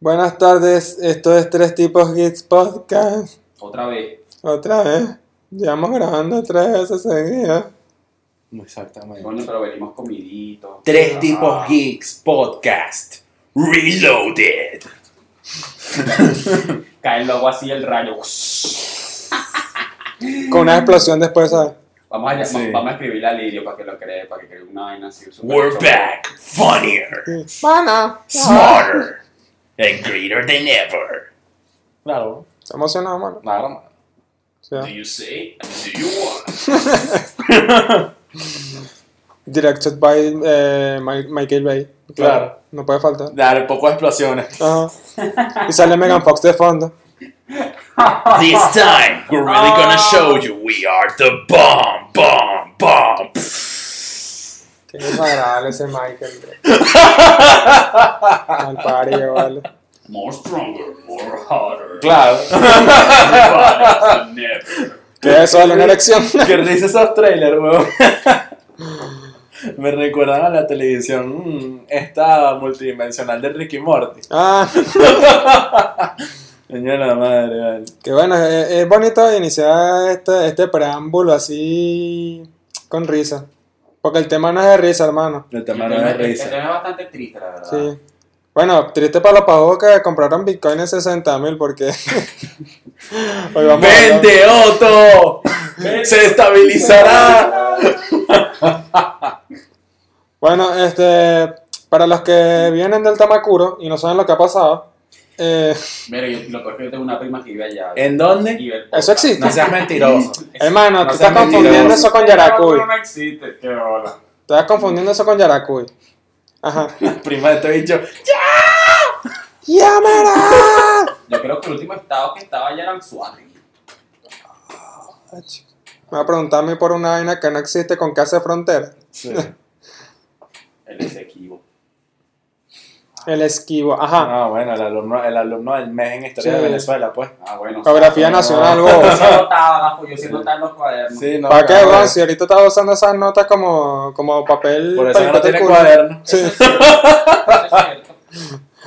Buenas tardes, esto es Tres Tipos Geeks Podcast. Otra vez. Otra vez. Llevamos grabando tres veces seguidas. Exactamente. Bueno, pero venimos comiditos. Tres Ah. tipos geeks podcast. Reloaded. Cae el logo así, el rayo. Con una explosión después, ¿sabes? Vamos a, Sí. vamos a escribirle a Lidio para que lo cree, para que cree una vaina así. We're back. Funnier. Bueno. Smarter. And greater than ever. Claro. Está emocionado, mano. Claro. Sí. Do you say? Do you want? Directed by eh, Michael Bay. Claro. No puede faltar. Dale, poco explosiones. Ajá. Y sale Megan Fox de fondo. This time, we're really gonna show you we are the bomb, bomb, bomb. Qué desagradable ese Michael. Al parido, vale. More stronger, more harder. Claro. Harder than ever. ¿Qué es eso? ¿Vale? ¿Una erección? Qué risa esos trailers, weón. Me recuerdan a la televisión mm, esta multidimensional de Ricky Morty. Ah, Coño la madre, vale. que bueno, es, es bonito iniciar este, este preámbulo así con risa. Porque el tema no es de risa, hermano. El tema El no es de el risa. tema es bastante triste, la verdad. Sí. Bueno, triste para los pavos que compraron Bitcoin en 60 mil porque... Hoy vamos a hablar- ¡Vente, Otto! ¡Se estabilizará! Bueno, este, para los que vienen del Tamacuro y no saben lo que ha pasado, eh, Mira, yo lo peor que yo tengo una prima que vive allá. ¿En dónde? Y ve el eso existe. No seas mentiroso. Hermano, No tú seas estás confundiendo mentiroso. eso con Yaracuy. No, no existe, qué hola. Estás confundiendo eso con Yaracuy. Ajá. Prima de este bicho. ¡Llámala! Yo creo que el último estado que estaba allá era Suárez. Me va a preguntar a mí por una vaina que no existe con casa de frontera. Sí. El Esequibo. El esquivo. Ajá. Ah, bueno, el alumno, el alumno del mes en historia Sí. de Venezuela, pues. Ah, bueno. Geografía no. nacional, Yo vos. sí anotaba, gafo, yo sí anotaba en los cuadernos. Sí, no. ¿Para qué, claro. weón? Si ahorita estás usando esas notas como, como papel. Por eso para no limpiarte el tiene culo. cuaderno. Sí. Eso es cierto.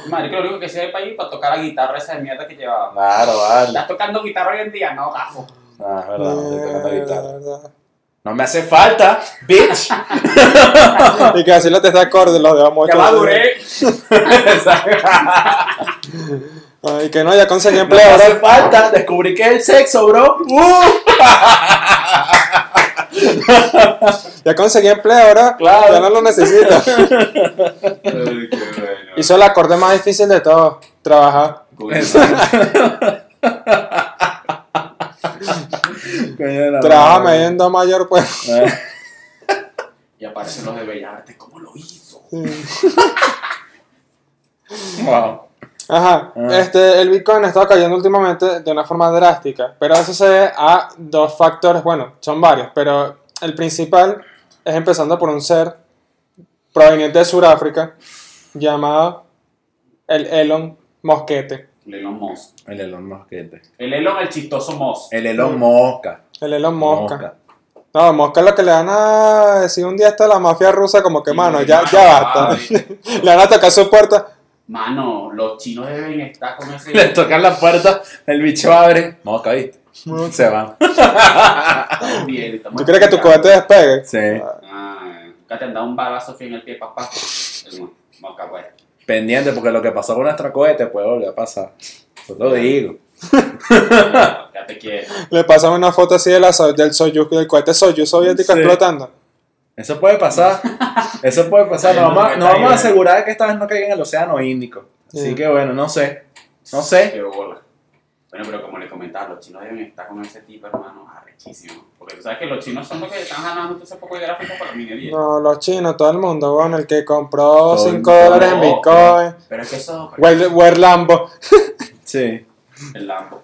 Madre, que lo único que sé para ir para tocar la guitarra esa de mierda que llevaba. Claro, vale. ¿Estás tocando guitarra hoy en día? No, gafo. Ah, es verdad, no estoy tocando Eh, guitarra. verdad. No me hace falta, bitch. Y que así lo te está acorde, lo dejamos Ya maduré. Y que no, ya conseguí No me empleo hace falta, descubrí que es el sexo, bro. Uh. Ya conseguí empleo ahora. Claro. Ya no lo necesito. Ay. Hizo el acorde más difícil de todo. Trabajar. Coño de la Trabaja madre. mediendo mayor, pues. Eh, Y aparecen los de Bellas Artes, ¿cómo lo hizo? Wow. Ajá. Ah. Este, el Bitcoin ha estado cayendo últimamente de una forma drástica. Pero eso se debe a dos factores. Bueno, son varios. Pero el principal es empezando por un ser proveniente de Sudáfrica llamado el Elon Mosquete. El Elon Musk. El Elon Mosquete. El Elon, el chistoso Musk. El Elon Mosca. El Elon Mosca. No, Mosca es lo que le van a decir un día hasta la mafia rusa, como que, Sí, mano, ya, mano, ya basta. le van a tocar su puerta. Mano, los chinos deben estar con ese. Le tocan la puerta, el bicho abre. Mosca, ¿viste? Se va. Estamos bien, estamos ¿Tú crees que tu cohete despegue? Sí. Ah, nunca te han dado un balazo fin en el pie, papá. El Mosca, pues. Pendiente, porque lo que pasó con nuestro cohete puede volver a pasar. Yo lo digo. Le pasan una foto así de la, so- del Soyuz, del cohete Soyuz soviético Sí. explotando. Eso puede pasar. Eso puede pasar. Nos vamos, a- nos vamos a asegurar de que esta vez no caiga en el océano Índico. Así Sí. que bueno, no sé. No sé. Qué bola. Bueno, pero como le comentaba, los chinos deben estar con ese tipo, hermano, arrechísimo. Porque tú sabes que los chinos son los que están ganando todo ese poco de gráficos para la minería. No, los chinos, todo el mundo, bueno, el que compró Todo el 5 mundo. dólares en Bitcoin. Pero es que eso. Werlambo. Sí. El Lambo.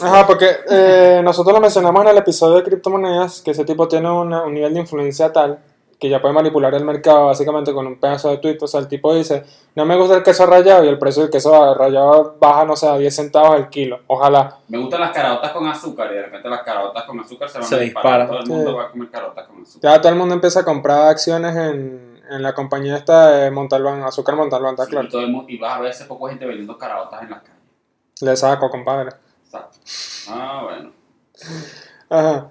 Ajá, porque eh, nosotros lo mencionamos en el episodio de criptomonedas, que ese tipo tiene una- un nivel de influencia tal que ya puede manipular el mercado básicamente con un pedazo de tweet. O sea, el tipo dice, no me gusta el queso rallado y el precio del queso rallado baja, no sé, a 10 centavos el kilo. Ojalá. Me gustan las caraotas con azúcar y de repente las caraotas con azúcar se van Se a disparar. disparan. Todo el mundo Sí. va a comer caraotas con azúcar. Ya todo el mundo empieza a comprar acciones en, en la compañía esta de Montalbán, Azúcar Montalbán, está Sí, claro. y, todo el mundo, y vas a ver ese poco gente vendiendo caraotas en las calles. Le saco, compadre. Exacto. Ah, bueno. Ajá.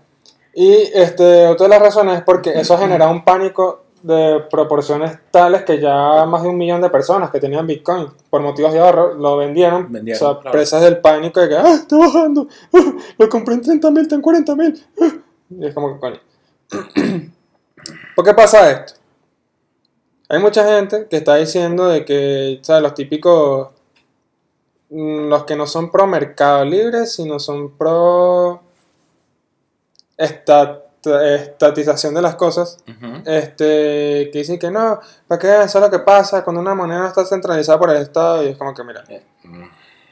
Y este, otra de las razones es porque eso genera un pánico de proporciones tales que ya más de un millón de personas que tenían Bitcoin por motivos de ahorro lo vendieron. Vendieron, o sea, claro. presas del pánico de que, ah, está bajando, ah, lo compré en 30 mil, está en 40 mil. Y es como que, coño. ¿Por qué pasa esto? Hay mucha gente que está diciendo de que, ¿sabes? Los típicos, los que no son pro mercado libre, sino son pro estat- estatización de las cosas, este, que dicen que no, para que eso es lo que pasa cuando una moneda no está centralizada por el Estado, y es como que, mira, Eh, mm,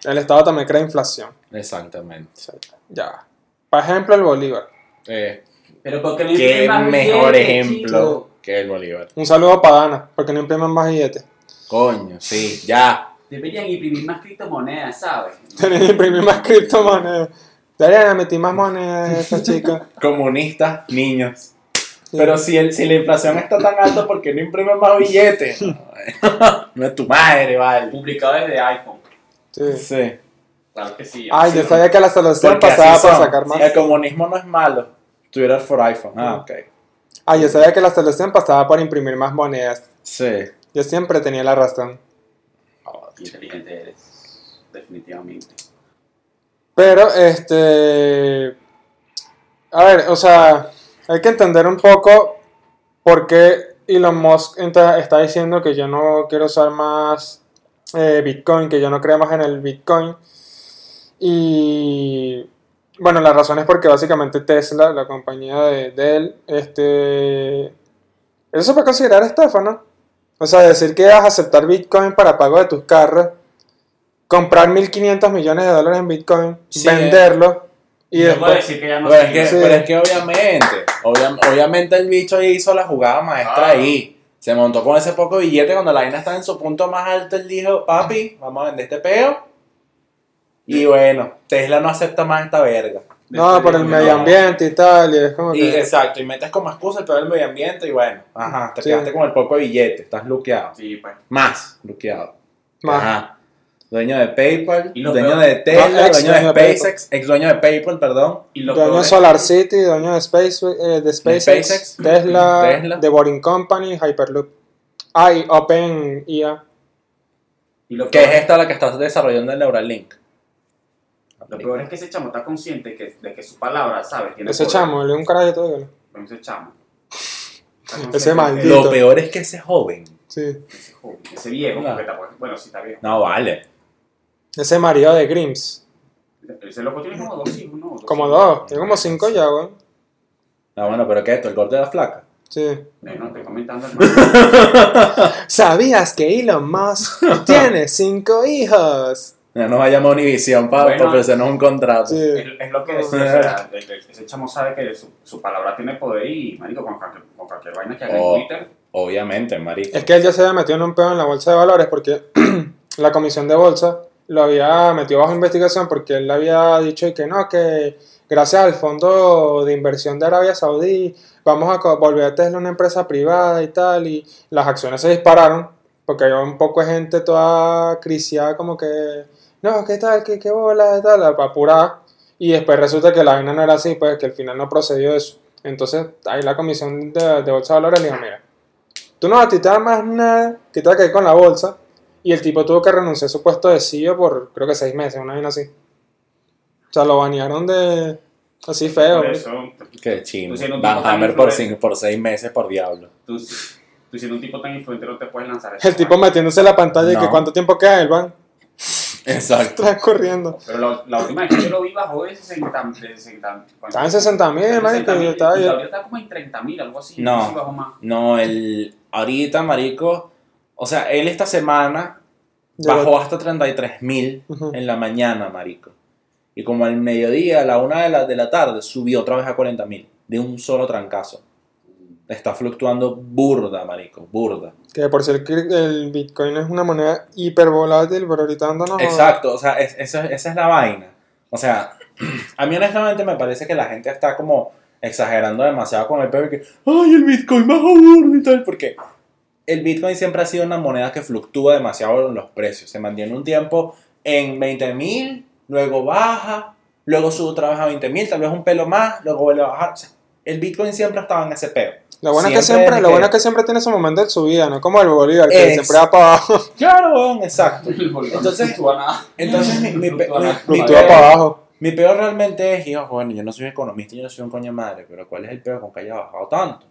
el Estado también crea inflación. Exactamente. O sea, ya. Por ejemplo, el Bolívar. Eh, Pero porque no qué imprimen más mejor billetes, ejemplo chico. que el Bolívar. Un saludo para Dana, porque no imprimen más billetes. Coño, sí, ya. Deberían imprimir más criptomonedas, ¿sabes? Tienen que imprimir más criptomonedas. Deberían meter más monedas a esa chica. Comunistas, niños. Sí. Pero si, el, si la inflación está tan alta, ¿por qué no imprimen más billetes? No es tu madre, vale. Publicado desde iPhone. Sí. Sí. Claro que sí. Ay, yo sabía que la solución Porque pasaba son. sacar más. El comunismo no es malo. Twitter for iPhone. Ah, ok. Ay, yo sabía que la solución pasaba por imprimir más monedas. Sí. Yo siempre tenía la razón. Inteligente eres. Definitivamente. Pero, este. A ver, o sea, hay que entender un poco por qué Elon Musk está diciendo que yo no quiero usar más eh, Bitcoin, que yo no creo más en el Bitcoin. Y. Bueno, la razón es porque básicamente Tesla, la compañía de, de él, este. Eso se puede considerar estafa, ¿no? O sea, decir que vas a aceptar Bitcoin para pago de tus carros, comprar 1.500 millones de dólares en Bitcoin, Sí, venderlo y no puedo después... decir que ya no Pero es, que, Sí. pero es que obviamente, obvia- obviamente el bicho hizo la jugada maestra Ah. ahí. Se montó con ese poco billete cuando la vaina estaba en su punto más alto. Él dijo, papi, vamos a vender este peo. Y bueno, Tesla no acepta más esta verga. No, por el medio ambiente y tal, y es como Y que... exacto, y metes como excusa el peor del medio ambiente y bueno, ajá, te Sí. quedaste con el poco billete, estás luqueado. Sí, pues. Más luqueado. Más. Ajá. Dueño de PayPal, Y dueño peor- de Tesla, ex dueño de dueño de SpaceX, ex dueño de PayPal, perdón. Y Dueño de es- Solar City, dueño de, Space, eh, de SpaceX, SpaceX, Tesla, Tesla. The Boring Company, Hyperloop. Ah, y OpenIA. peor es esta la que estás desarrollando el Neuralink. Lo peor es que ese chamo está consciente que, de que su palabra, ¿sabes? Tiene Ese poder. chamo, le dio un carajo todo. Bueno, Ese chamo. Está Ese maldito. Lo peor es que ese joven. Sí. de- Ese joven, ese viejo, Claro. porque tampoco- bueno, sí está viejo. No vale. Ese marido de Grims. Ese loco tiene como dos hijos, ¿no? Como hijos. dos. Tiene como cinco ya, güey. Ah, bueno, pero ¿qué es esto? ¿El corte de la flaca? Sí. Bueno, estoy comentando. ¿Sabías que Elon Musk tiene cinco hijos? Ya nos vayamos a Univision para Bueno. ofrecernos un contrato. Sí. es, es lo que decía, o sea, ese chamo sabe que su, su palabra tiene poder y, marico, con cualquier, con cualquier vaina que haga Oh. en Twitter, Obviamente, marico. Es que él ya se había metido en un pedo en la bolsa de valores porque la comisión de bolsa lo había metido bajo investigación porque él había dicho y que no, que gracias al fondo de inversión de Arabia Saudí vamos a volver a Tesla una empresa privada y tal y las acciones se dispararon porque había un poco de gente toda crisiada como que no, ¿qué tal? ¿Qué, qué bola? tal, apurada y después resulta que la vaina no era así, pues que al final no procedió eso. Entonces ahí la comisión de, de bolsa de valores le dijo, mira, tú no vas a más nada que ver con la bolsa. Y el tipo tuvo que renunciar a su puesto de CEO por creo que seis meses, una vaina así. O sea, lo banearon de. Así feo. por eso, Qué Van Hammer por, cinco- por seis meses por diablo. tú, tú siendo un tipo tan influente no te puedes lanzar eso. El tipo metiéndose en la pantalla y que cuánto tiempo queda el van Exacto. transcurriendo. Pero la, la última vez que yo lo vi bajó de 60 de 60 Estaba en 60 mil, Estaba en marico, 60.000, y estaba como en 30 mil, algo así. No. No sé si bajó más. No, el. Ahorita, marico. O sea, él esta semana Llegó- bajó hasta 33 mil Ujú. en la mañana, marico. Y como al mediodía, a la una de la, de la tarde, subió otra vez a 40 mil. De un solo trancazo. Está fluctuando burda, marico. Burda. Que por ser que el Bitcoin es una moneda hiper volátil, pero ahorita anda no. Exacto, o sea, es- eso- esa es la vaina. O sea, a mí honestamente me parece que la gente está como exagerando demasiado con el peor que, ay, el Bitcoin bajó burda y tal, porque el Bitcoin siempre ha sido una moneda que fluctúa demasiado en los precios. Se mantiene un tiempo en 20 mil, luego baja, luego sube otra vez a 20 mil, tal vez un pelo más, luego vuelve a bajar. O sea, el Bitcoin siempre ha estado en ese peo. Lo bueno, es que Siempre lo que- bueno es que siempre tiene su momento de subida, ¿no? Como el Bolívar, que Ex- siempre va para abajo, Claro, weón, exacto. Entonces-. Entonces, mi, mi, mi- mi peor, para abajo. mi peor realmente es, hijo, bueno, yo no soy economista, yo no soy un coño madre, pero ¿cuál es el peor con que haya bajado tanto?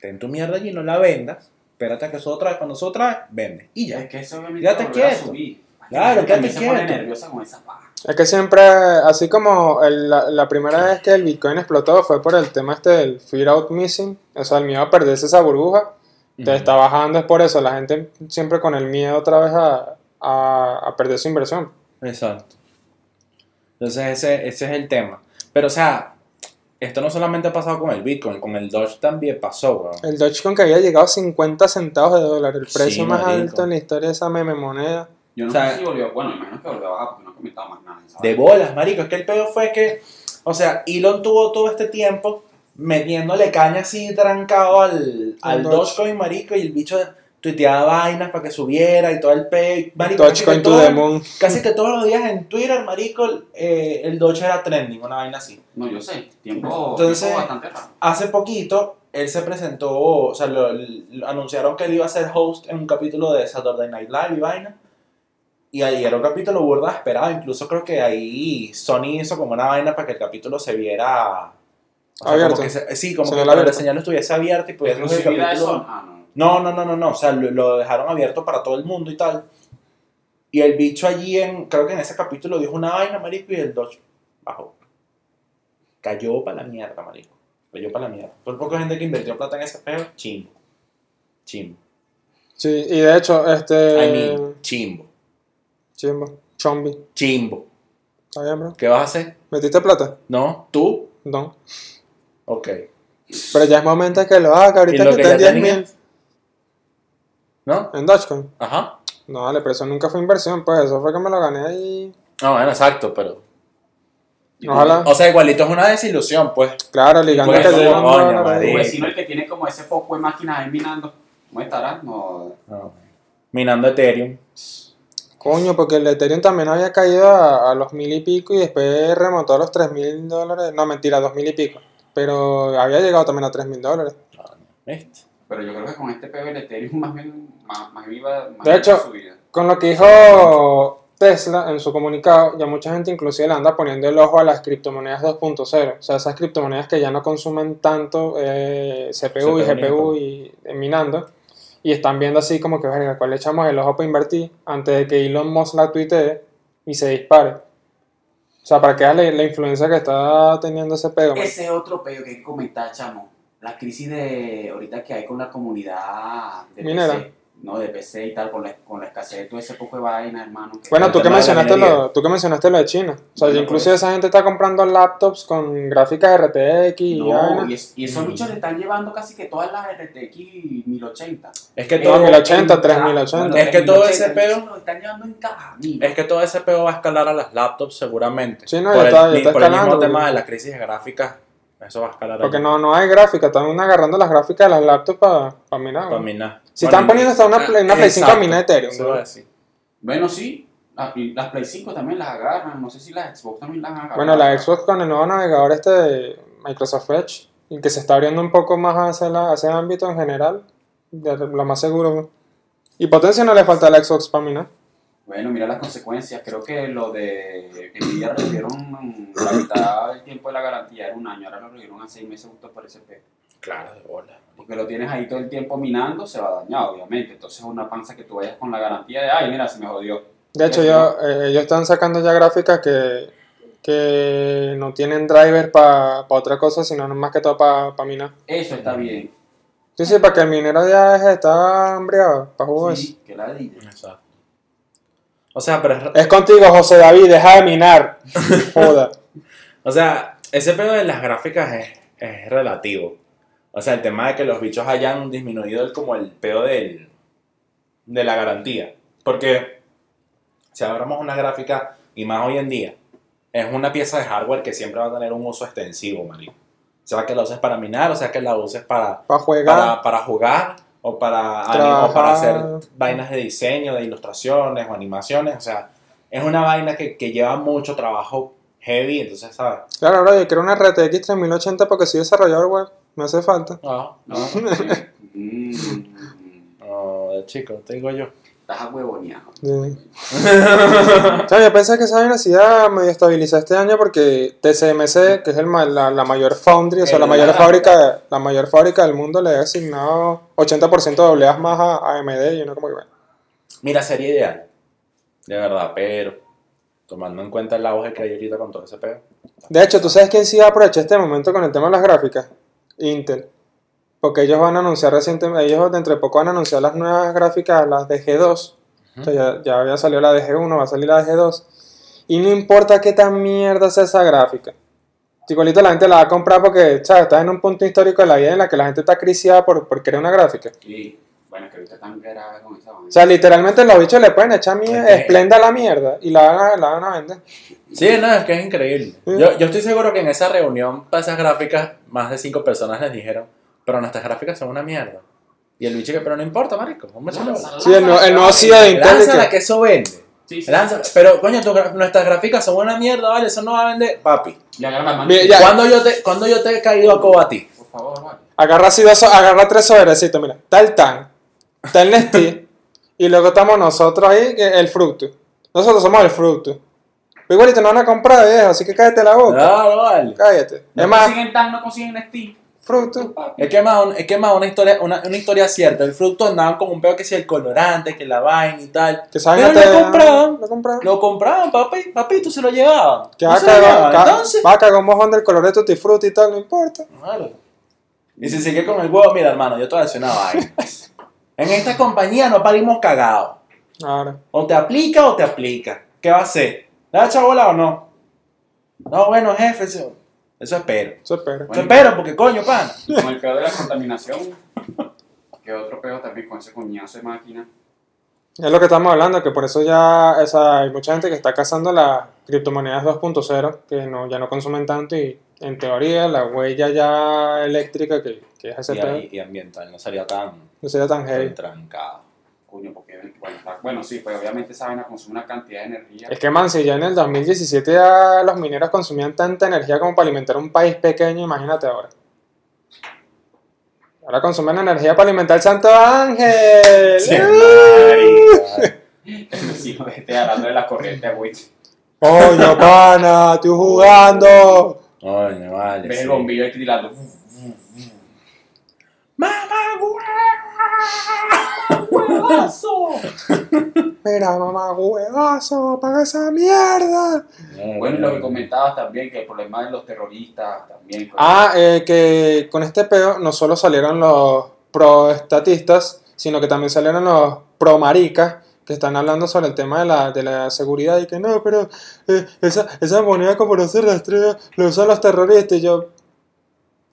Ten tu mierda allí, no la vendas, espérate a que eso otra vez, cuando eso otra vende. Y ya. Es que eso obviamente Quédate quieto. subir. Claro, quédate también se pone quieto. nerviosa con esa paja. Es que siempre, así como el- la, la primera vez que el Bitcoin explotó fue por el tema este del fear out missing, o sea, el miedo a perderse esa burbuja, te está bajando es por eso, la gente siempre con el miedo otra vez a, a, a perder su inversión. Exacto. Entonces ese, ese es el tema. Pero o sea, esto no solamente ha pasado con el Bitcoin, con el Doge también pasó, weón. El Dogecoin que había llegado a 50 centavos de dólar, el Sí, precio más marico. alto en la historia de esa meme moneda. Yo no O sea, sé si volvió, bueno, imagino que volvió a bajar porque no he comentado más nada. ¿sabes? De bolas, marico. Es que el pedo fue que, o sea, Elon tuvo todo este tiempo metiéndole caña así trancado al, al Doge. Dogecoin, marico, y el bicho tuiteaba vainas para que subiera y todo el pedo. Marico, casi Dogecoin que, to moon. casi que todos los días en Twitter, marico, eh, el Doge era trending, una vaina así. No, yo sé. Tiempo, Entonces- tiempo bastante raro. Hace poquito, él se presentó, o sea, lo- lo- anunciaron que él iba a ser host en un capítulo de Saturday Night Live y vaina. Y ahí era un capítulo burda esperado. Incluso creo que ahí Sony hizo como una vaina para que el capítulo se viera. o sea, Abierto. Como que se- sí, como que la abierto. señal estuviese abierta y pudiese ver el capítulo. Son. Ah, no. No, no, no, no, no. O sea, lo, lo dejaron abierto para todo el mundo y tal. Y el bicho allí, en, creo que en ese capítulo dijo una vaina, marico, y el Dodge bajó. Cayó para la mierda, marico. Cayó para la mierda. Por poca gente que invirtió plata en ese peo, chimbo. Chimbo. Sí, y de hecho, este... I mean, chimbo. Chimbo, chombi. Chimbo. ¿Está bien, bro? ¿Qué vas a hacer? ¿Metiste plata? ¿No? ¿Tú? No. Ok. Pero ya es momento de que lo haga, ahorita ¿Y lo que está en ya 10 mil. ¿No? En Dogecoin. Ajá. No, vale, pero eso nunca fue inversión, pues eso fue que me lo gané ahí. No, bueno, exacto, pero... Ojalá. O sea, igualito es una desilusión, pues. Claro, ligando Pues que coño. Tu vecino, el que tiene como ese poco de máquinas ahí minando. ¿Cómo estará? No. No. Minando Ethereum. Coño, porque el Ethereum también había caído a, a los mil y pico y después remontó a los tres mil dólares. No, mentira, dos mil y pico. Pero había llegado también a tres mil dólares. Pero yo creo que con este peo el Ethereum más bien, más, más viva, más De hecho- subida. Con lo que dijo Tesla en su comunicado, ya mucha gente inclusive le anda poniendo el ojo a las criptomonedas 2.0. O sea, esas criptomonedas que ya no consumen tanto eh, CPU y GPU y eh, minando. Y están viendo así como que, verga, ¿cuál le echamos el ojo para invertir antes de que Elon Musk la tuitee y se dispare? O sea, para que veas la, la influencia que está teniendo ese man. Ese otro peo que comentar, chamo. La crisis de ahorita que hay con la comunidad de Minera. PC. No, de PC y tal, con la, con la escasez de todo ese poco de vaina, hermano. que- Bueno, el tú que, mencionaste lo, tú que mencionaste lo de China. O sea, inclusive pues. esa gente está comprando laptops con gráficas RTX y No, es- y esos Mm. bichos le están llevando casi que todas las RTX 1080. Es que Eh, todo, 1080, en- 3080. bueno, Es que todo ese 3080, peo- están llevando en es que todo ese peo va a escalar a las laptops seguramente. Sí, no, por ya el, está- ya mi- está por el mismo tema de la crisis de gráficas, eso va a escalar Porque ahí. no, no hay gráfica, están agarrando las gráficas de las laptops para minar. Para minar. Si Bueno, están poniendo hasta una Play, una Play 5 a exacto, minar Ethereum. eso güey. iba a decir. Bueno, sí. y Las Play 5 también las agarran. No sé si las Xbox también las agarran. Bueno, la Xbox con el nuevo navegador este de Microsoft Edge, y que se está abriendo un poco más hacia, la, hacia el ámbito en general, de lo más seguro. Y potencia no le falta a la Xbox para minar. Bueno, mira las consecuencias. Creo que lo de Nvidia redujeron la mitad del tiempo de la garantía, era un año. Ahora lo redujeron a 6 meses justo por ese peo. Claro, de bola. Porque lo tienes ahí todo el tiempo minando, se va a dañar, obviamente. Entonces es una panza que tú vayas con la garantía de, ay, mira, se me jodió. De hecho, yo, eh, ellos están sacando ya gráficas que, que no tienen driver para otra cosa, sino más que todo para minar. Eso está bien. Sí, sí, para que el minero ya es- está hambriado, para jugar eso. Sí, que la diga. Exacto. O sea, pero es- Es contigo, José David, deja de minar. Joda. O sea, ese pedo de las gráficas es, es relativo. O sea, el tema de que los bichos hayan disminuido el, como el pedo del, de la garantía. Porque si agarramos una gráfica, y más hoy en día, es una pieza de hardware que siempre va a tener un uso extensivo, marico. O sea, que la uses para minar, o sea, que la uses para, Para jugar. para, para jugar, o para, anim- Trabajar. o para hacer vainas de diseño, de ilustraciones o animaciones. O sea, es una vaina que, que lleva mucho trabajo heavy, entonces, ¿sabes? Claro, bro, yo quiero una RTX 3080 porque soy desarrollador web. Me hace falta. No, No, no, mm, no, chico, te digo yo. estás ahuevoneado. Sí. o sea, yo pensé que esa vaina se iba a medio estabilizar este año porque TSMC, que es el, la, la mayor foundry, o sea, la mayor fábrica, la mayor fábrica del mundo, le ha asignado 80% de dobleas más a, AMD y uno como que bueno. Mira, sería ideal. De verdad, pero tomando en cuenta el auge que hay ahorita con todo ese pedo. De hecho, ¿tú sabes quién sí va a aprovechar este momento con el tema de las gráficas? Intel. Porque ellos van a anunciar recientemente, ellos dentro de poco van a anunciar las nuevas gráficas, las de G2. O sea, ya, ya había salido la de G1, va a salir la de G2. Y no importa qué tan mierda sea esa gráfica. Igualito la gente la va a comprar porque, ¿sabes? Está en un punto histórico de la vida en la que la gente está criciada por, por querer una gráfica. Y bueno, que ahorita tan grave con esa vaina. O sea, literalmente los bichos le pueden echar que- esplenda a la mierda y la van a, la van a vender. Sí, no, es que es increíble. Yo, yo estoy seguro que en esa reunión, para esas gráficas, más de cinco personas les dijeron, pero nuestras gráficas son una mierda. Y el bicho que, pero no importa, marico, vamos a echarle. Sí, el, nuevo- el nuevo CEO de Intel. y Lánzala que- eso vende. Sí, sí. Lanza- pero coño, tu nuestras gráficas son una mierda, vale, eso no va a vender. Papi, Y agarra la mano. ¿cuándo yo, te, ¿cuándo yo te he caído a coba a ti? Por favor, vale. Agarra así dos, agarra tres sobrecitos, mira. El tan, está el Nestí, y luego estamos nosotros ahí, el fruto. Nosotros somos el fruto. Pero igualito no van a comprar, viejo, así que cállate la boca. Claro, vale. Cállate. No es más, consiguen tan, no consiguen Steam. fruto. Es que más, es que más una historia, una, una historia cierta. El fruto andaban como un pedo que si el colorante, que la vaina y tal. Que saben Pero lo compraban. Lo compraban. Lo compraban, papi, papito, se lo llevaban. Que No va Entonces, va a cagar un mojón del color de tutti frutti y tal, no importa. Claro. Y si sigue con el huevo, mira, hermano, yo te voy a decir una vaina. En esta compañía no parimos cagados. Ahora. O te aplica o te aplica. ¿Qué va a hacer? ¿Le va a echar bola o no? No, bueno, jefe, eso, eso espero. Eso espera. Eso espero porque coño, pana. Con el peor de la contaminación, que otro peor también con ese coñazo de máquina. Es lo que estamos hablando, que por eso ya o sea, hay mucha gente que está cazando las criptomonedas 2.0, que no, ya no consumen tanto y en teoría la huella ya eléctrica que, que es ese Y, ambiental, no sería tan, no sería tan heavy. trancado. Coño, porque, bueno, está- bueno, sí, pues obviamente esa vaina consume una cantidad de energía. Es que, man, si ya en el 2017 ya los mineros consumían tanta energía como para alimentar un país pequeño, imagínate ahora. Ahora consumen energía para alimentar el Santo Ángel. Sí, ¡Uh! marica. El vecino esté hablando de la corriente agüita. Coño, pana, estoy jugando. Coño, vale. Ves sí. el bombillo ahí tirando. ¡Mamá, ¡Huevazo! Mira, mamá, huevazo, apaga esa mierda. Bueno, y lo que comentabas también, que el problema de los terroristas también. Ah, eh, que con este peo no solo salieron los pro estatistas, sino que también salieron los pro maricas que están hablando sobre el tema de la, de la seguridad y que no, pero eh, esa, esa moneda como no se rastrea, lo usan los terroristas. Y yo,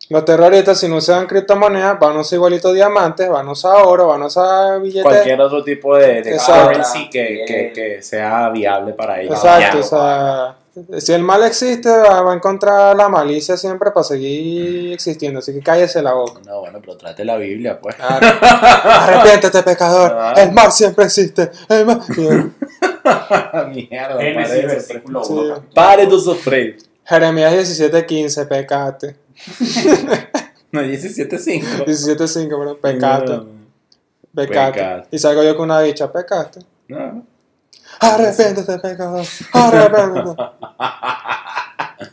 los terroristas si no usan criptomonedas van a usar igualito diamantes, van a usar oro, van a usar billetes. Cualquier otro tipo de, de currency que, que, que sea viable para ellos. Exacto, o sea, si el mal existe, va a encontrar la malicia siempre para seguir existiendo, así que cállese la boca. No, bueno, pero trate la Biblia, pues. Arrepiéntete, pecador. Ah. El mal siempre existe. El mal... Mierda, Génesis, pare, versículo Sí. 1. pare tu sufrir. Jeremías 17:15, pecate. No, 17.5. 17:5, pero pecate. Pecate. Pecate. Y salgo yo con una bicha, pecate. No. Arrepiéntete, pecador. Arrepiéntete.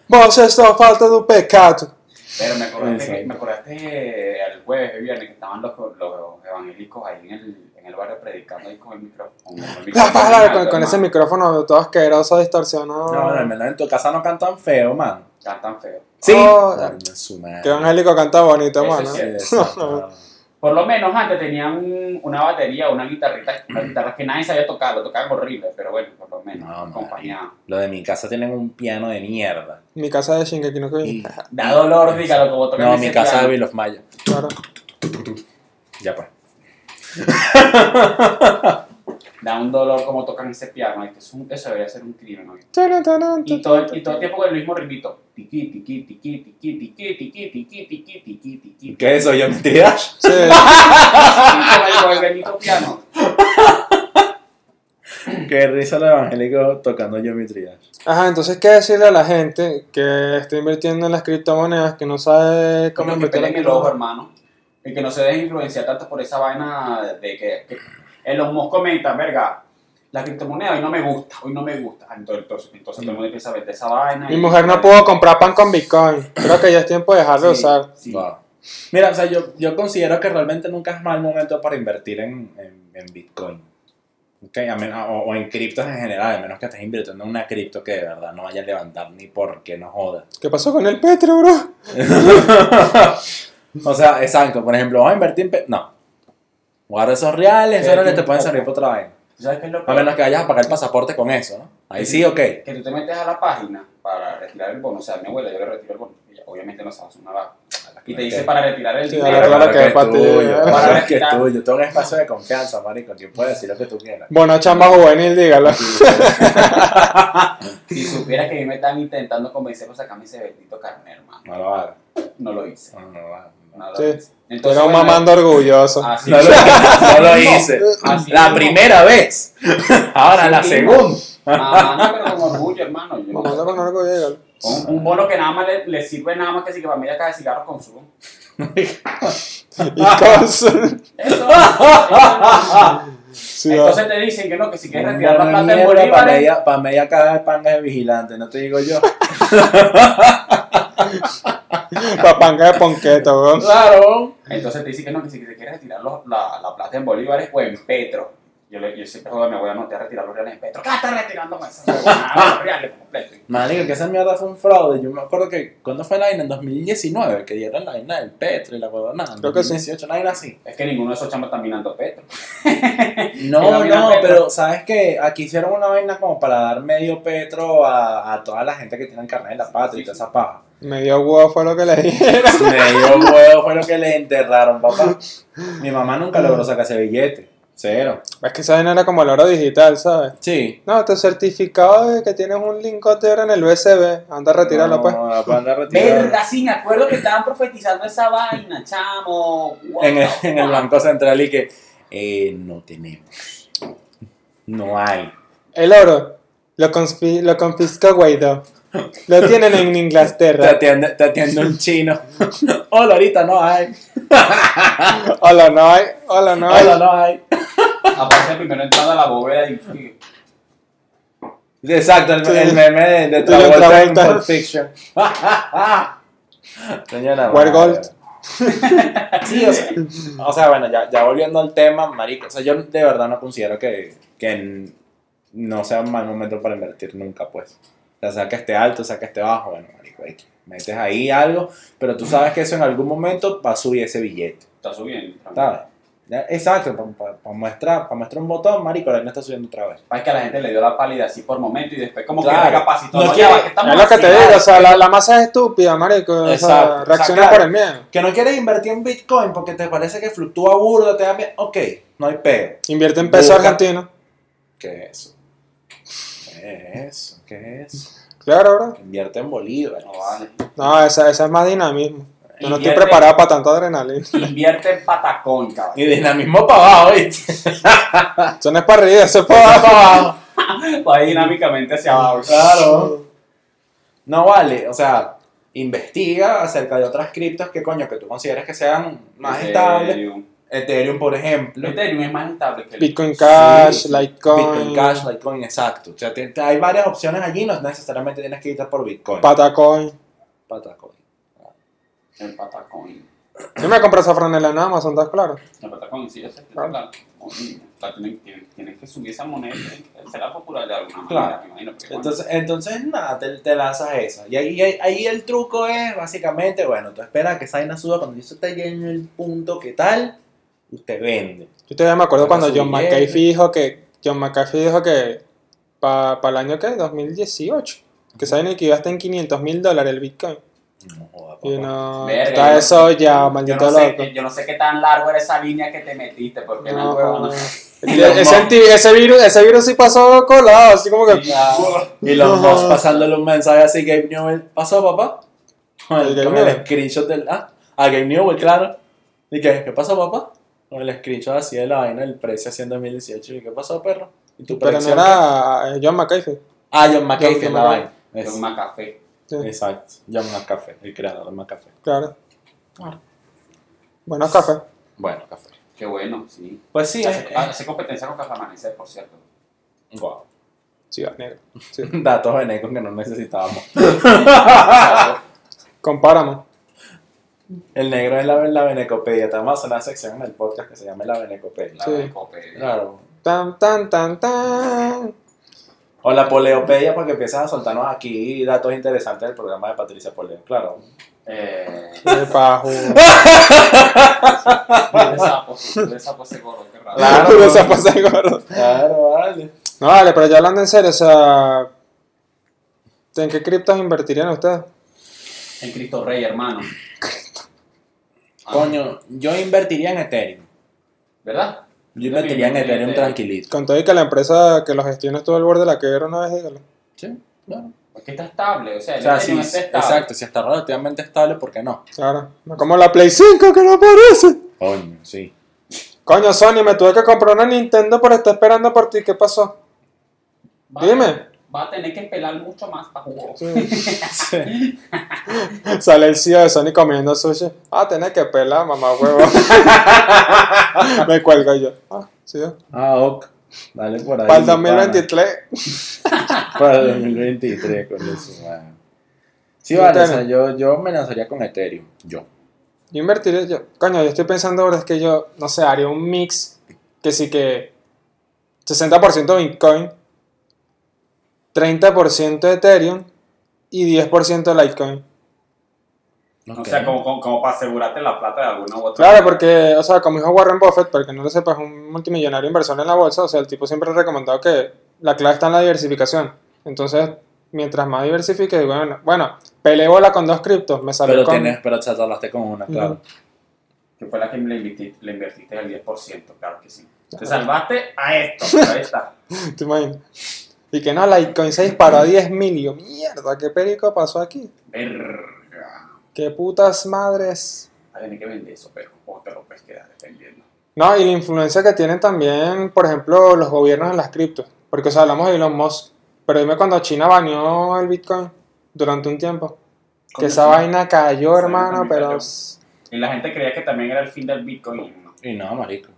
Vos esto falta de un pecado. Pero me acordaste, que- me acordaste el jueves, el viernes, que estaban los, los evangélicos ahí en el, en el barrio predicando ahí con el micrófono. Con el micrófono palabra con, con ese micrófono todo asqueroso, distorsionado. No, no, en verdad en tu casa no cantan feo, man. Cantan feo. Sí. Oh. Que evangélico canta bonito, mano. sí. Por lo menos antes tenían un- una batería, una guitarrita, una guitarra que nadie sabía tocar, lo tocaban horrible, pero bueno, por lo menos, No, no. acompañado. Lo de mi casa tienen un piano de mierda. Mi casa de Shingeki no Kyojin. Y- Da dolor, dígalo, como tocan No, ese mi casa piano. de Bill of Maya. Claro. Ya pues. Da un dolor como tocan ese piano. Es un- eso debería ser un crimen, ¿no? Y todo, y todo el tiempo con el mismo ritmito. Tiqui, tiqui, tiqui, tiqui, tiqui, tiqui, tiqui, tiqui, tiqui, tiqui. ¿Qué es eso? ¿Yo Dash? Sí. Cinco bendito piano. Qué risa el evangélico tocando geometría. Ajá, entonces, ¿qué decirle a la gente que está invirtiendo en las criptomonedas, que no sabe cómo invertir en el ojo, hermano. Y que no se dejen influenciar tanto por esa vaina de que, que Elon Musk comenta, verga, la criptomoneda hoy no me gusta, hoy no me gusta. Ah, Entonces, entonces, entonces todo el mundo empieza a vender esa vaina. Mi y- mujer no pudo comprar pan con Bitcoin. Creo que ya es tiempo de dejarlo de Sí, usar. sí. Wow. Mira, o sea, yo, yo considero que realmente nunca es mal momento para invertir en, en, en Bitcoin. A o, o en criptos en general, a menos que estés invirtiendo en una cripto que de verdad no vaya a levantar ni porque no joda. ¿Qué pasó con el Petro, bro? o sea, exacto, por ejemplo, vamos a invertir en... No. Guarda esos reales, reales te pueden servir para otra vaina. ¿Tú ¿Sabes qué es lo A menos que vayas a pagar el pasaporte con eso, ¿no? Ahí sí, ok. Que tú te metes a la página para retirar el bono. O sea, mi abuela, yo le retiro el bono. Ella obviamente no una vaga. Y te dice para retirar el dinero. ahora claro que es para ti. tuyo, Para claro que es retirar. tuyo. Tengo un espacio de confianza, marico. Quien puede decir lo que tú quieras. Bueno, chamba juvenil, dígalo. Si supieras que a mí me están intentando convencer para sacarme ese bendito carnet, hermano. No lo hagas. No lo hice. No, no lo hagas. No lo Sí. hice. Entonces, Era un bueno, mamando orgulloso. Así No lo, no lo hice. Así La mismo. primera vez. Ahora la mismo. segunda. Ah, no, pero con orgullo, hermano. Yo- Mamando con orgullo, un, un bono que nada más le, le sirve nada más que si que para media caja de cigarros. Y con Eso. Sí, Entonces te dicen que no, que si quieres retirar la plata en mierda para media, pa' media caja de pan de vigilante, no te digo yo. papanga de ponqueto, weón. Claro. Entonces te dicen que no, que si te quieres retirar los- la, la plata en bolívares o en petro. Yo, le, yo siempre jodo a mi abuela, no te voy a retirar los reales en petro. ¿Qué estás retirando con? Los reales completos. Marico, que esa mierda fue un fraude. Yo me acuerdo que cuando fue la vaina en 2019, que dieron la vaina del Petro y la huevonada. Creo que sí. 2018, una vaina así. Es que ninguno de esos chamos está minando petro. No, no Petro. pero sabes que aquí hicieron una vaina como para dar medio Petro a, a toda la gente que tiene el carnet de la patria y toda esa paja. Me dio huevo, fue lo que le dije. Medio huevo fue lo que le enterraron, papá. Mi mamá nunca logró sacar ese billete. Cero. Es que esa vaina era como el oro digital, ¿sabes? Sí. No, tu certificado de que tienes un lingote de oro en el USB. Anda a retirarlo, pues. No, la pueden retirar. Verga, sí, me acuerdo que estaban profetizando esa vaina, chamo. En el, en? Banco Central y que eh, no tenemos. No hay. El oro lo, lo confiscó Guaidó. Lo tienen en Te Inglaterra. te atiende un chino. Hola, ahorita no hay. Hola, no hay. Hola, no hay. Hola, no hay. Aparece primero entrando a la bóveda y. Exacto, el, Sí. el meme de, de De Travolta en. Pulp Fiction. Señora. Gold. Sí, o sea, o sea, bueno, ya, ya volviendo al tema, marico, o sea, yo de verdad no considero que, que no sea un mal momento para invertir nunca, pues. O sea, sea que esté alto, sea que esté bajo, bueno, marico, X. metes ahí algo, pero tú sabes que eso en algún momento va a subir ese billete, Está subiendo. ¿sabes? Exacto, para mostrar, pa mostrar un botón, marico, la vaina está subiendo otra vez. Es que a la gente le dio la pálida así por momento y después como Claro. que recapacitó. No No, quiere- ya va, ¿qué estamos Es lo que te digo, o sea, la, la masa es estúpida, marico. O sea, Exacto. reacciona O sea, por el miedo. Que no quieres invertir en Bitcoin porque te parece que fluctúa burda, te da miedo. Ok, no hay peo. Invierte en peso Busca. argentino. ¿Qué es eso? ¿Qué es eso? ¿Qué es? Claro, bro. Invierte en bolívares. No vale. No, esa, esa es más dinamismo. Yo no estoy preparado para tanto adrenalina. Invierte en patacón, cabrón. Y dinamismo para abajo, ¿viste? Eso no es para arriba, eso es para abajo. para abajo. Va dinámicamente hacia abajo. Claro. No vale, o sea, investiga acerca de otras criptos que coño que tú consideres que sean más estables. Ethereum. Por ejemplo. Ethereum es más estable que el Bitcoin Cash, Sí, Litecoin, Bitcoin Cash, Litecoin, exacto. O sea, te- te- hay varias opciones allí, no necesariamente tienes que irte por Bitcoin. Patacoin. Patacoin. El patacón. Yo me compré esa franela en Amazon, ¿estás claro? El patacón, sí, ese es Claro. claro. Tienen- Tienes que subir esa moneda, será popular de alguna Claro. manera, me imagino. bueno, Entonces, entonces nada, te, te lanzas esa. Y ahí, ahí, ahí el truco es básicamente, bueno, tú esperas que esa vaina suba cuando eso te llegue en el punto que tal, usted vende. Yo todavía me acuerdo cuando John. McAfee dijo que John McAfee dijo que para el año que 2018 que saben que iba hasta en 500 mil dólares el Bitcoin No joda, y no Verga, está yo- eso ya yo, maldito no sé, loco yo no sé qué tan largo era esa línea que te metiste, porque no, No, ese, ese virus ese virus sí pasó colado así como que Sí. Y los dos pasándole un mensaje así, Gabe Newell, ¿pasó papá? El, El el screenshot del... Ah, a Gabe Newell, claro. ¿Y qué? ¿Qué pasó papá? Con el screenshot así de la vaina del precio así en 2018. ¿Y qué pasó, perro? ¿Y tu Pero no era eh, John McAfee. Ah, John McAfee John la McAfee. vaina. Un macafé. Sí, Exacto. John McAfee, el creador de McAfee. claro. Buenos cafés. Bueno, café. Qué bueno, sí. Pues sí, Hace, eh, hace competencia con Café Amanecer, por cierto. Guau. Ciudad Negra. Sí. Datos venecos que no necesitábamos. Compáramos. El negro es la, la venecopedia. Te vamos a hacer una sección en el podcast que se llama la venecopedia. La Sí. Wikipedia. Claro. Tan, tan, tan, tan. O la poleopedia porque empiezas a soltarnos aquí datos interesantes del programa de Patricia Poleo. Claro. Eh, De pajo. de sapo, de sapo ese gordo, qué raro. Claro. Tú esa pasa de gordo. Claro, vale. No, vale, pero ya hablando en serio, o sea. ¿En qué criptos invertirían ustedes? En Cristo Rey, hermano. Ah, Coño, yo invertiría en Ethereum. ¿Verdad? Yo invertiría en Ethereum tranquilito. Con todo y que la empresa que lo gestiona estuvo al borde de la quiebra una vez, dígalo. Sí, claro. Porque está estable, o sea, O sí, está estable. exacto, si está relativamente estable, ¿por qué no? Claro. No como la Play 5 que no aparece. Coño, sí. Coño, Sony, me tuve que comprar una Nintendo por estar esperando por ti. ¿Qué pasó? Dime. Va a tener que esperar mucho más para jugar. Sí. Sí. Sale el CEO de Sony comiendo sushi. Ah, tenés que pelar, mamá huevo. me cuelgo yo. Ah, sí. Ah, ok. Dale por ahí. Para el pana. 2023. Para el 2023, con eso, man. Sí, vale, o sea, yo, yo me lanzaría con Ethereum. Yo. Yo invertiré, yo, coño, yo estoy pensando ahora es que yo, no sé, haría un mix que sí que 60% Bitcoin, 30% de Ethereum y 10% Litecoin. O sea, como, como, como para asegurarte la plata de alguna u otra Claro, manera. porque, o sea, como dijo Warren Buffett, para que no lo sepas, un multimillonario inversor en la bolsa, o sea, el tipo siempre ha recomendado que la clave está en la diversificación. Entonces, mientras más diversifique, bueno, bueno, peleé bola con dos criptos, me salió Pero con... tienes, pero te hablaste con una, claro. Que fue la que le invertiste, le invertiste el 10%, claro que sí. Te salvaste a esto, pero ahí está. ¿Te imaginas? Y que no, Litecoin se disparó a 10 mil. Y yo, mierda, ¿qué perico pasó aquí? Verga. ¿Qué putas madres? Vas a tener que vender eso, pero o te lo puedes quedar vendiendo. No, y la influencia que tienen también, por ejemplo, los gobiernos en las criptos. Porque, o sea, hablamos de Elon Musk. Pero dime cuando China baneó el Bitcoin durante un tiempo. Que esa vaina cayó, Sí, hermano, pero... cayó. Y la gente creía que también era el fin del Bitcoin. y no. Y no, marico.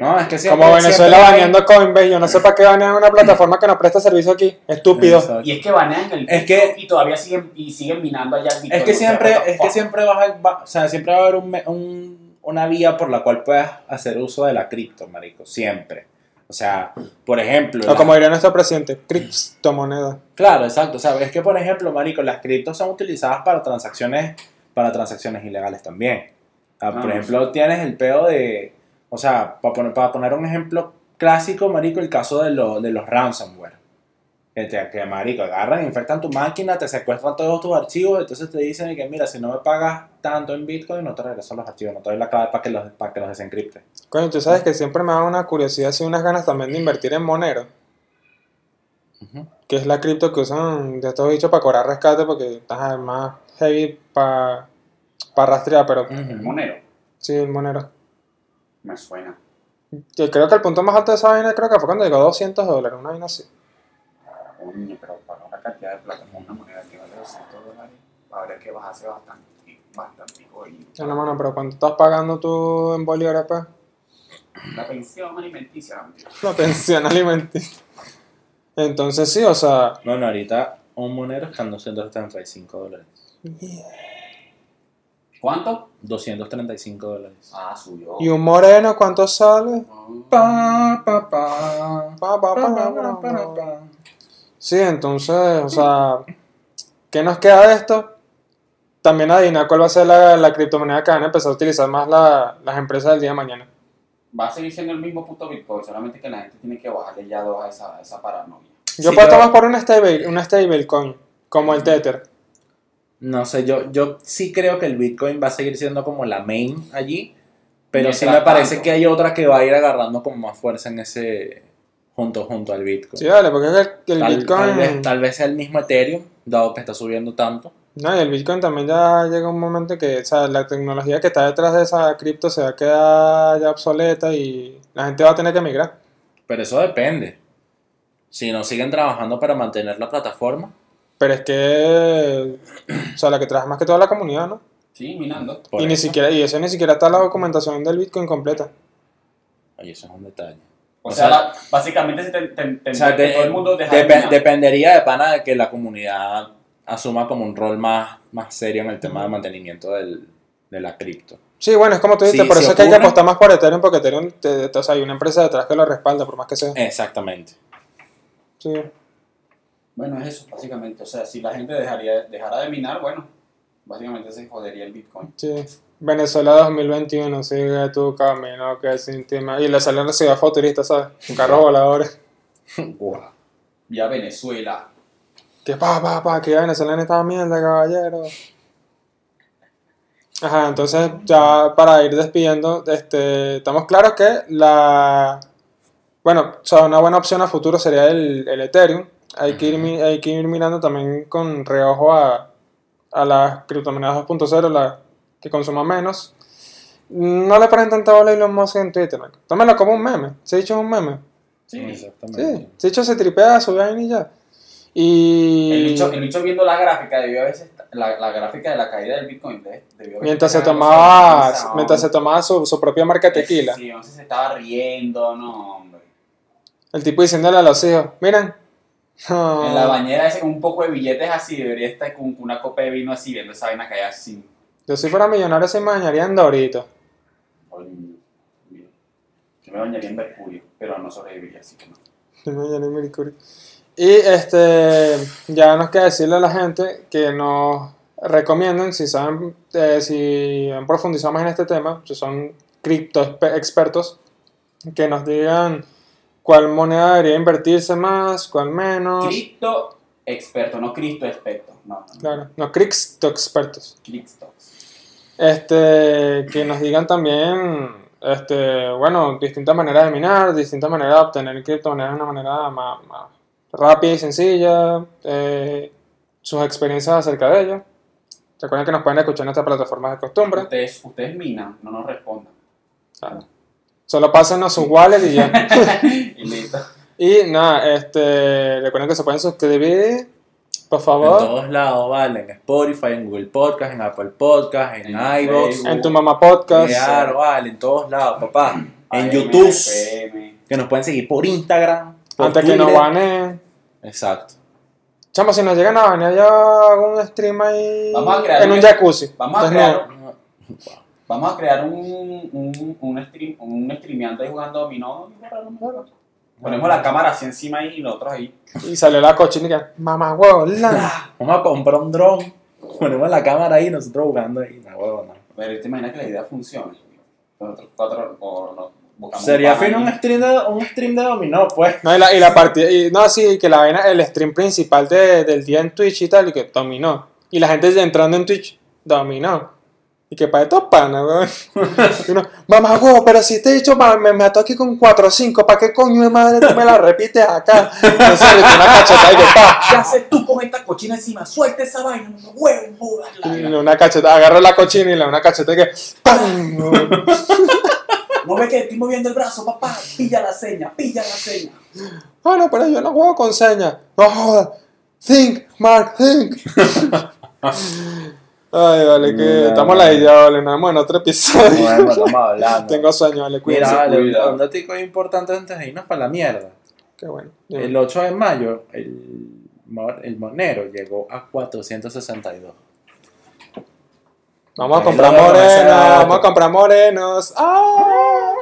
No, es que siempre, Como Venezuela siempre hay- baneando Coinbase, yo no sé para qué banean una plataforma que no presta servicio aquí. Estúpido. Exacto. Y es que banean el Es Bitcoin que- y todavía siguen, y siguen minando allá el Bitcoin. Es que o sea, siempre, es que siempre vas a- va, o sea, siempre va a haber un, un- una vía por la cual puedas hacer uso de la cripto, marico, siempre. O sea, por ejemplo, O la- como diría nuestro presidente, criptomoneda. claro, exacto, o sea, es que por ejemplo, marico, las criptos son utilizadas para transacciones, para transacciones ilegales también. Ah, por Ah, ejemplo, tienes el peo de, o sea, para poner, para poner un ejemplo clásico, marico, el caso de, lo- de los ransomware. Que, te, que, marico, agarran, infectan tu máquina, te secuestran todos tus archivos, entonces te dicen que, mira, si no me pagas tanto en Bitcoin, no te regreso los archivos, no te doy la clave para que los, para que los desencripte. Coño, tú sabes que siempre me da una curiosidad y unas ganas también de invertir en Monero, que es la cripto que usan de estos bichos para cobrar rescate porque es más heavy para rastrear, pero El monero. sí, el Monero. Me suena. Yo creo que el punto más alto de esa vaina creo que fue cuando llegó a 200 dólares, una vaina así. Coño, pero para una cantidad de plata con una moneda que vale 200 dólares, habría que bajarse bastante. Bastante. Y Ya no, mano, pero ¿cuánto estás pagando tú en bolívares, pues? la pensión alimenticia, amigo. La pensión alimenticia. Entonces sí, o sea... Bueno, ahorita un monero está en 235 dólares. ¿Cuánto? 235 dólares. Ah, subió. ¿Y un moreno cuánto sale? Ah, Pa, pa, pa. Pa, pa, pa, pa, pa, pa. Sí, entonces, o sea, ¿qué nos queda de esto? También adivinar cuál va a ser la, la criptomoneda que van a empezar a utilizar más la- las empresas del día de mañana. Va a seguir siendo el mismo puto Bitcoin, solamente que la gente tiene que bajarle ya dos a esa, a esa paranoia. Yo Sí, puedo más por una stable, una stablecoin, como el Tether. No sé, yo, yo sí creo que el Bitcoin va a seguir siendo como la main allí, pero sí me parece tanto. que hay otra que va a ir agarrando como más fuerza en ese junto junto al Bitcoin. Sí, dale, porque es que el, tal, Bitcoin... tal vez, tal vez sea el mismo Ethereum, dado que está subiendo tanto. No, y el Bitcoin también ya llega un momento que, o sea, la tecnología que está detrás de esa cripto se va a quedar ya obsoleta y la gente va a tener que migrar. Pero eso depende. Si no siguen trabajando para mantener la plataforma, Pero es que, o sea, la que trabaja más que toda la comunidad, ¿no? Sí, minando. por y ni eso- siquiera, y eso ni siquiera está la documentación del Bitcoin completa. Oye, eso es un detalle. O, O sea, sea, la- básicamente se te, te- te- O sea, que de- todo el mundo deja de dependería de pana de que la comunidad asuma como un rol más, más serio en el tema de mantenimiento del, de la cripto. Sí, bueno, es como tú dices, Sí, por eso es que hay que apostar más por Ethereum, porque Ethereum, te- te- o sea, hay una empresa detrás que lo respalda, por más que sea. Exactamente. Sí. Bueno, es eso, básicamente. O sea, si la gente dejaría, dejara de minar, bueno, básicamente se jodería el Bitcoin. Sí. Venezuela 2021, sigue tu camino que ti me- Y le salió una ciudad futurista, ¿sabes? Un carro voladores. Guau. Ya Venezuela. Que pa, pa, pa, que ya Venezuela en esta mierda, caballero. Ajá, entonces ya para ir despidiendo, este, estamos claros que la... Bueno, o sea, una buena opción a futuro sería el, el Ethereum. Hay que, ir, mi- hay que ir mirando también con reojo a, a las criptomonedas 2.0, la que consuman menos. No le ponen tanta bola a Elon Musk en Twitter. ¿no? Tómelo como un meme. Se ha dicho un meme. Sí. Exactamente. Sí, se ha dicho se tripea su vaina y ya. Y El bicho, el bicho viendo la gráfica debió a veces la, la gráfica de la caída del Bitcoin de- debió mientras se tomaba, mientras se tomaba su, su propia marca de tequila, Sí, no sé si se estaba riendo, no, hombre. el tipo diciéndole a los hijos, miren, no, En la bañera ese con un poco de billetes así, debería estar con una copa de vino así, viendo esa vaina caer así. yo si fuera millonario se me bañaría en Dorito. Yo me bañaría en mercurio, pero no sobreviviría, así que no. Me bañaría en Mercury. Y este, ya nos queda decirle a la gente que nos recomienden, si saben, eh, si han profundizado más en este tema, si son cripto expe- expertos, que nos digan cuál moneda debería invertirse más, cuál menos. Cripto experto, no Cristo experto. No. Claro, no, cripto expertos. Cripto. Este, que nos digan también, este, bueno, distintas maneras de minar, distintas maneras de obtener criptomonedas de una manera más, más rápida y sencilla, eh, sus experiencias acerca de ello. Recuerden que nos pueden escuchar en nuestras plataformas de costumbre. Ustedes, ustedes minan, no nos respondan. Solo pásenos su wallet y ya. y listo. Y nada, este, recuerden que se pueden suscribir, por En favor, todos lados, vale. En Spotify, en Google Podcast, en Apple Podcast, en, En iVoox. En tu mamá podcast. Claro, vale, en todos lados, papá. En YouTube, FM. que nos pueden seguir por Instagram. Por Antes que nos baneen. Exacto. Chamo, si nos llegan a banear, yo hago un stream ahí Vamos a crear en un jacuzzi. Vamos a Entonces, crear, vamos a crear un, un, un, stream, un streameando ahí jugando dominó. Ponemos la cámara así encima ahí y nosotros ahí. Y sale la cochinica. Mamá huevo, la. Vamos a comprar un dron. Ponemos la cámara ahí y nosotros jugando ahí. Huevo, no. Pero te imaginas que la idea funcione. Nosotros cuatro o no, buscamos Sería fino un stream, de, un stream de dominó, pues. No, y la, y la partida. Y, no, sí, que la vaina, el stream principal de- del día en Twitch y tal, y que dominó. Y la gente entrando en Twitch, dominó. Y que para estos panas, weón. Uno, mamá huevo, pero si te he dicho, me mató aquí con 4 o 5, ¿para qué coño de madre tú me la repites acá? Entonces le una cachetada y que pa. ¿Qué haces tú con esta cochina encima? Suelta esa vaina, huevo, jodas. una cacheta, agarro la cochina y le da una cacheta y que ¡pam! No ve que estoy moviendo el brazo, papá. Pilla la seña, pilla la seña. Ah, no, pero yo no juego con señas. No jodas. Think, Mark, think. Ay, vale, que estamos la idea, vale. Nos vemos en otro episodio. Bueno, estamos hablando. Tengo sueño, vale, Mira, cuídense. vale, cuidado. un datico importante antes de irnos para la mierda. Qué bueno. El 8 de mayo, el, el monero llegó a 462. Vamos a comprar morenos, dato. vamos a comprar morenos. ¡Ah!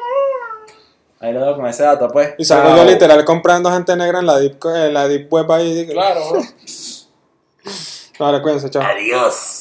Ahí lo dejo con ese dato, pues. Y salgo yo literal comprando gente negra en la deep, en la deep web ahí. Claro. Vale, cuídense, chao. Adiós.